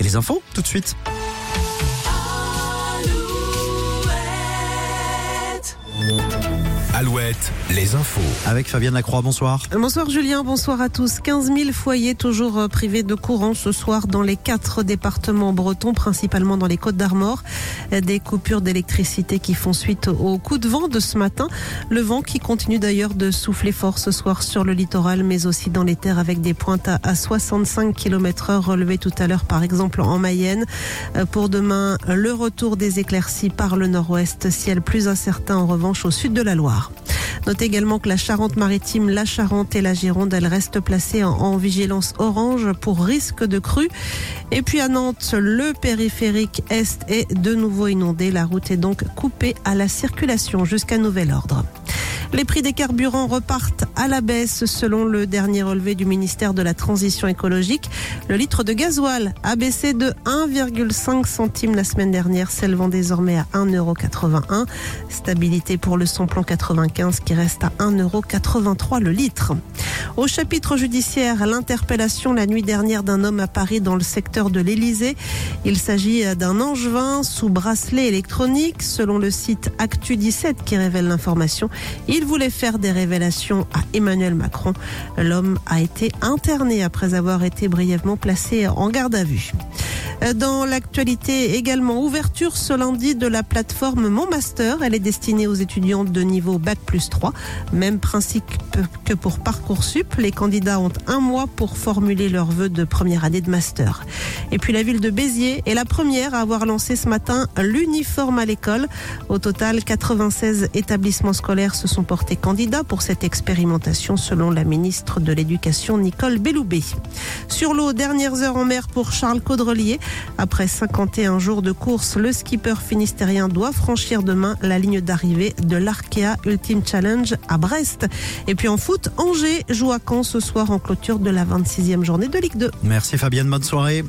Et les infos, tout de suite. Alouette, les infos. Avec Fabienne Lacroix, bonsoir. Bonsoir Julien, bonsoir à tous. 15 000 foyers toujours euh, privés de courant ce soir dans les quatre départements bretons, principalement dans les Côtes d'Armor. Des coupures d'électricité qui font suite au coup de vent de ce matin. Le vent qui continue d'ailleurs de souffler fort ce soir sur le littoral, mais aussi dans les terres avec des pointes à 65 km heure relevées tout à l'heure, par exemple en Mayenne. Euh, Pour demain, le retour des éclaircies par le nord-ouest, ciel plus incertain en revanche au sud de la Loire. Notez également que la Charente-Maritime, la Charente et la Gironde, elles restent placées en, vigilance orange pour risque de crue. Et puis à Nantes, le périphérique Est est de nouveau inondé. La route est donc coupée à la circulation jusqu'à nouvel ordre. Les prix des carburants repartent à la baisse selon le dernier relevé du ministère de la Transition écologique. Le litre de gasoil a baissé de 1,5 centime la semaine dernière, s'élevant désormais à 1,81€. Stabilité pour le samplon 95 qui reste à 1,83€ le litre. Au chapitre judiciaire, l'interpellation la nuit dernière d'un homme à Paris dans le secteur de l'Élysée. Il s'agit d'un angevin sous bracelet électronique, selon le site Actu 17 qui révèle l'information. Il voulait faire des révélations à Emmanuel Macron. L'homme a été interné après avoir été brièvement placé en garde à vue. Dans l'actualité également, ouverture ce lundi de la plateforme Mon Master. Elle est destinée aux étudiants de niveau Bac plus 3. Même principe que pour Parcoursup. Les candidats ont un mois pour formuler leurs vœux de première année de master. Et puis la ville de Béziers est la première à avoir lancé ce matin l'uniforme à l'école. Au total, 96 établissements scolaires se sont portés candidats pour cette expérimentation selon la ministre de l'Éducation Nicole Belloubet. Sur l'eau, dernières heures en mer pour Charles Caudrelier. Après 51 jours de course, le skipper finistérien doit franchir demain la ligne d'arrivée de l'Arkea Ultimate Challenge à Brest. Et puis en foot, Angers joue à Caen ce soir en clôture de la 26e journée de Ligue 2. Merci Fabienne, bonne soirée.